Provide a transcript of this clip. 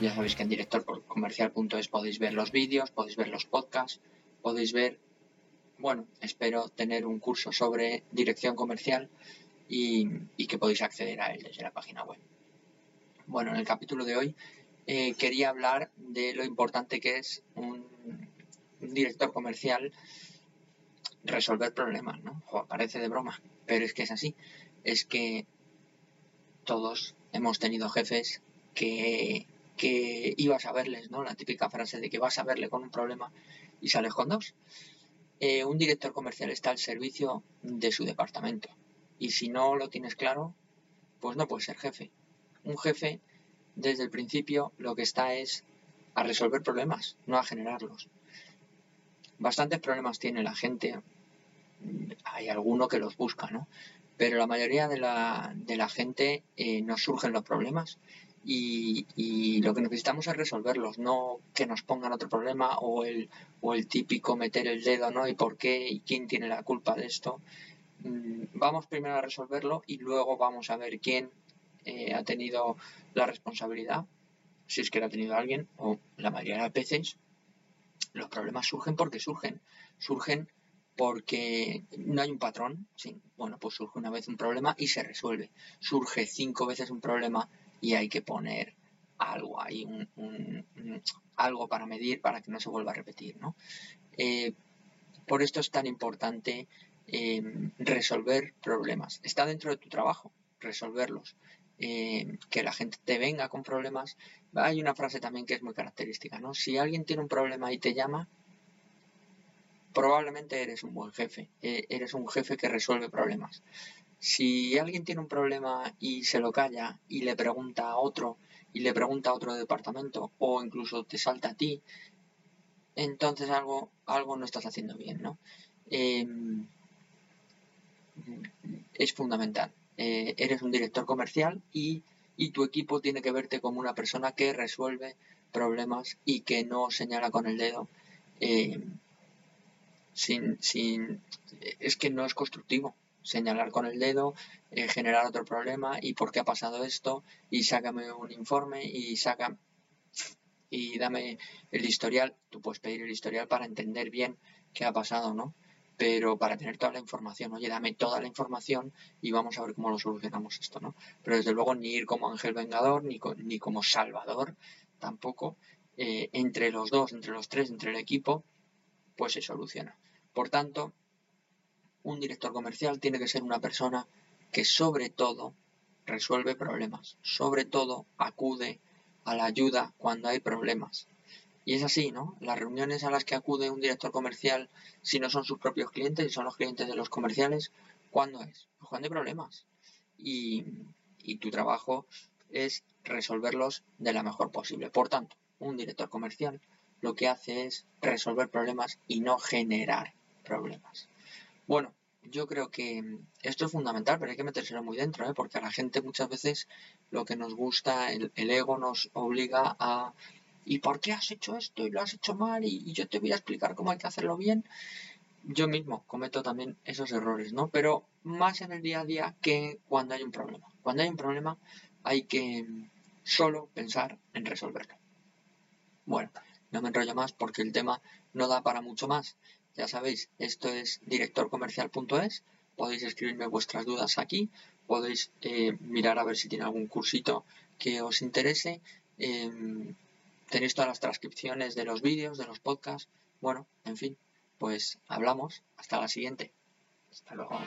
Ya sabéis que en directorcomercial.es podéis ver los vídeos, podéis ver los podcasts, podéis ver, bueno, espero tener un curso sobre dirección comercial y, que podéis acceder a él desde la página web. Bueno, en el capítulo de hoy eh, quería hablar de lo importante que es un, director comercial resolver problemas, ¿no? parece de broma, pero es que es así. Es que todos hemos tenido jefes que, que ibas a verles, ¿no? La típica frase de que vas a verle con un problema y sales con dos. Eh, un director comercial está al servicio de su departamento. Y si no lo tienes claro, pues no puedes ser jefe. Un jefe, desde el principio, lo que está es a resolver problemas, no a generarlos. Bastantes problemas tiene la gente. Hay alguno que los busca, ¿no? Pero la mayoría de la, gente eh, nos surgen los problemas y, lo que necesitamos es resolverlos, no que nos pongan otro problema o el, o el típico meter el dedo, ¿no? ¿Y por qué? ¿Y quién tiene la culpa de esto? Mm, vamos primero a resolverlo y luego vamos a ver quién eh, ha tenido la responsabilidad, si es que la ha tenido alguien, o la mayoría de las veces, los problemas surgen porque surgen. Surgen porque no hay un patrón. Bueno, pues surge una vez un problema y se resuelve. Surge cinco veces un problema y hay que poner algo ahí, algo para medir para que no se vuelva a repetir. ¿no? Eh, por esto es tan importante em, resolver problemas. Está dentro de tu trabajo resolverlos. Em, que la gente te venga con problemas. Hay una frase también que es muy característica, ¿no? Si alguien tiene un problema y te llama, probablemente eres un buen jefe. Eh, eres un jefe que resuelve problemas. Si alguien tiene un problema y se lo calla y le pregunta a otro y le pregunta a otro departamento o incluso te salta a ti, entonces algo, algo no estás haciendo bien, ¿no? Em, es fundamental. Eh, eres un director comercial y, tu equipo tiene que verte como una persona que resuelve problemas y que no señala con el dedo. Em, sin, sin, es que no es constructivo señalar con el dedo, eh, generar otro problema y por qué ha pasado esto y sácame un informe y saca y dame el historial. Tú puedes pedir el historial para entender bien qué ha pasado, ¿no? Pero para tener toda la información, oye, dame toda la información y vamos a ver cómo lo solucionamos esto, ¿no? Pero desde luego ni ir como ángel vengador ni, ni como salvador tampoco. Eh, entre los dos, entre los tres, entre el equipo, pues se soluciona. Por tanto, un director comercial tiene que ser una persona que sobre todo resuelve problemas, sobre todo acude a la ayuda cuando hay problemas. Y es así, ¿no? Las reuniones a las que acude un director comercial, si no son sus propios clientes y son los clientes de los comerciales, ¿cuándo es? Pues cuando hay problemas. Y, y tu trabajo es resolverlos de la mejor posible. Por tanto, un director comercial lo que hace es resolver problemas y no generar problemas. Bueno, yo creo que esto es fundamental, pero hay que metérselo muy dentro, ¿eh? porque a la gente muchas veces lo que nos gusta, el, ego nos obliga a ¿y por qué has hecho esto y lo has hecho mal? Y, yo te voy a explicar cómo hay que hacerlo bien. Yo mismo cometo también esos errores, ¿no? Pero más en el día a día que cuando hay un problema. Cuando hay un problema hay que solo pensar en resolverlo. Bueno, no me enrollo más porque el tema no da para mucho más. Ya sabéis, esto es directorcomercial.es. Podéis escribirme vuestras dudas aquí. Podéis eh, mirar a ver si tiene algún cursito que os interese. Em, tenéis todas las transcripciones de los vídeos, de los podcasts. Bueno, en fin, pues hablamos. Hasta la siguiente. Hasta luego.